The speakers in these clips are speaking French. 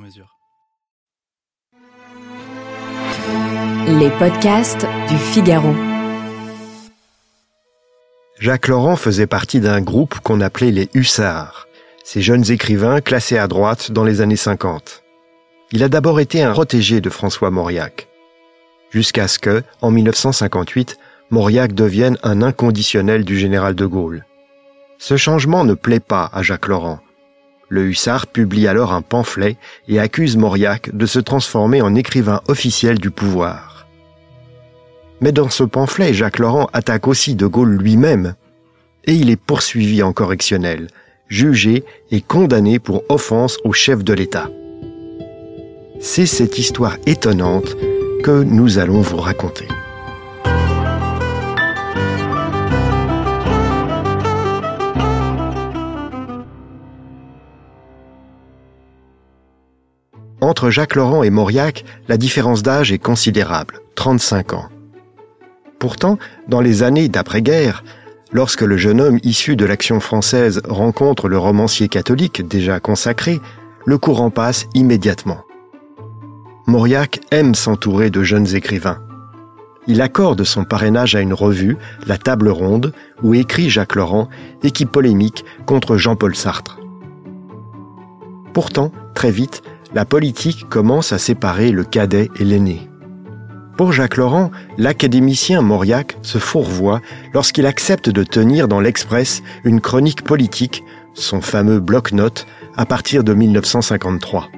mesure. Les podcasts du Figaro. Jacques Laurent faisait partie d'un groupe qu'on appelait les Hussards, ces jeunes écrivains classés à droite dans les années 50. Il a d'abord été un protégé de François Mauriac, jusqu'à ce que, en 1958, Mauriac devienne un inconditionnel du général de Gaulle. Ce changement ne plaît pas à Jacques Laurent. Le hussard publie alors un pamphlet et accuse Mauriac de se transformer en écrivain officiel du pouvoir. Mais dans ce pamphlet, Jacques Laurent attaque aussi de Gaulle lui-même, et il est poursuivi en correctionnel, jugé et condamné pour offense au chef de l'État. C'est cette histoire étonnante que nous allons vous raconter. Entre Jacques Laurent et Mauriac, la différence d'âge est considérable, 35 ans. Pourtant, dans les années d'après-guerre, lorsque le jeune homme issu de l'action française rencontre le romancier catholique déjà consacré, le courant passe immédiatement. Mauriac aime s'entourer de jeunes écrivains. Il accorde son parrainage à une revue, La Table Ronde, où écrit Jacques Laurent et qui polémique contre Jean-Paul Sartre. Pourtant, très vite, la politique commence à séparer le cadet et l'aîné. Pour Jacques Laurent, l'académicien Mauriac se fourvoie lorsqu'il accepte de tenir dans l'Express une chronique politique, son fameux bloc-notes, à partir de 1953.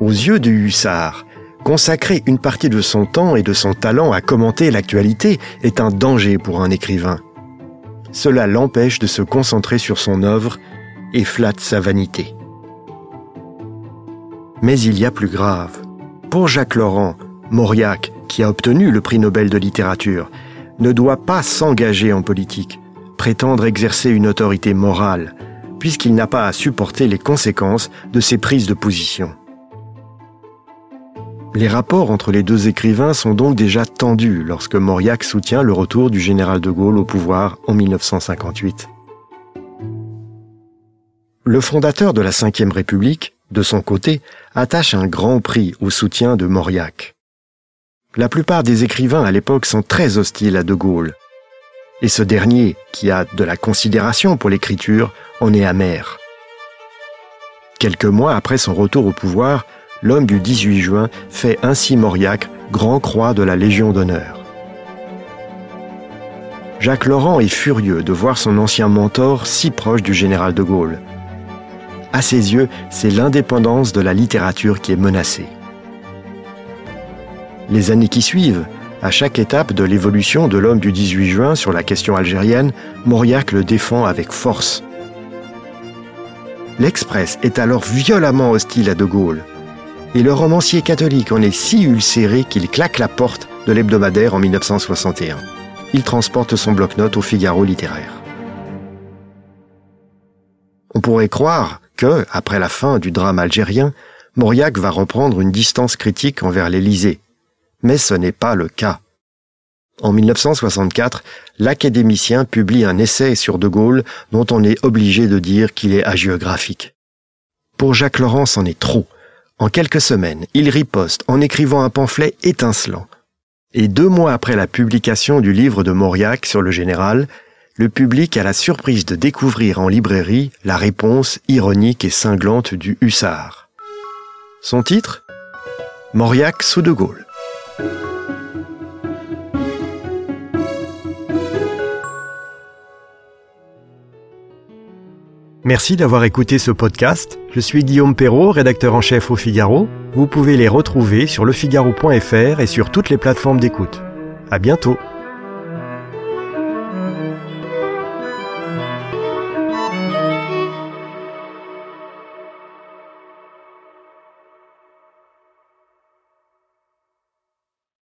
Aux yeux du hussard, consacrer une partie de son temps et de son talent à commenter l'actualité est un danger pour un écrivain. Cela l'empêche de se concentrer sur son œuvre et flatte sa vanité. Mais il y a plus grave. Pour Jacques Laurent, Mauriac, qui a obtenu le prix Nobel de littérature, ne doit pas s'engager en politique, prétendre exercer une autorité morale, puisqu'il n'a pas à supporter les conséquences de ses prises de position. Les rapports entre les deux écrivains sont donc déjà tendus lorsque Mauriac soutient le retour du général de Gaulle au pouvoir en 1958. Le fondateur de la Ve République, de son côté, attache un grand prix au soutien de Mauriac. La plupart des écrivains à l'époque sont très hostiles à De Gaulle. Et ce dernier, qui a de la considération pour l'écriture, en est amer. Quelques mois après son retour au pouvoir, l'homme du 18 juin fait ainsi Mauriac grand croix de la Légion d'honneur. Jacques Laurent est furieux de voir son ancien mentor si proche du général de Gaulle. À ses yeux, c'est l'indépendance de la littérature qui est menacée. Les années qui suivent, à chaque étape de l'évolution de l'homme du 18 juin sur la question algérienne, Mauriac le défend avec force. L'Express est alors violemment hostile à De Gaulle, et le romancier catholique en est si ulcéré qu'il claque la porte de l'hebdomadaire en 1961. Il transporte son bloc-notes au Figaro littéraire. On pourrait croire que, après la fin du drame algérien, Mauriac va reprendre une distance critique envers l'Élysée. Mais ce n'est pas le cas. En 1964, l'académicien publie un essai sur De Gaulle dont on est obligé de dire qu'il est hagiographique. Pour Jacques Laurent, c'en est trop. En quelques semaines, il riposte en écrivant un pamphlet étincelant. Et deux mois après la publication du livre de Mauriac sur le général, le public a la surprise de découvrir en librairie la réponse ironique et cinglante du hussard. Son titre? Mauriac sous de Gaulle. Merci d'avoir écouté ce podcast. Je suis Guillaume Perrault, rédacteur en chef au Figaro. Vous pouvez les retrouver sur lefigaro.fr et sur toutes les plateformes d'écoute. À bientôt.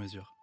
mesure.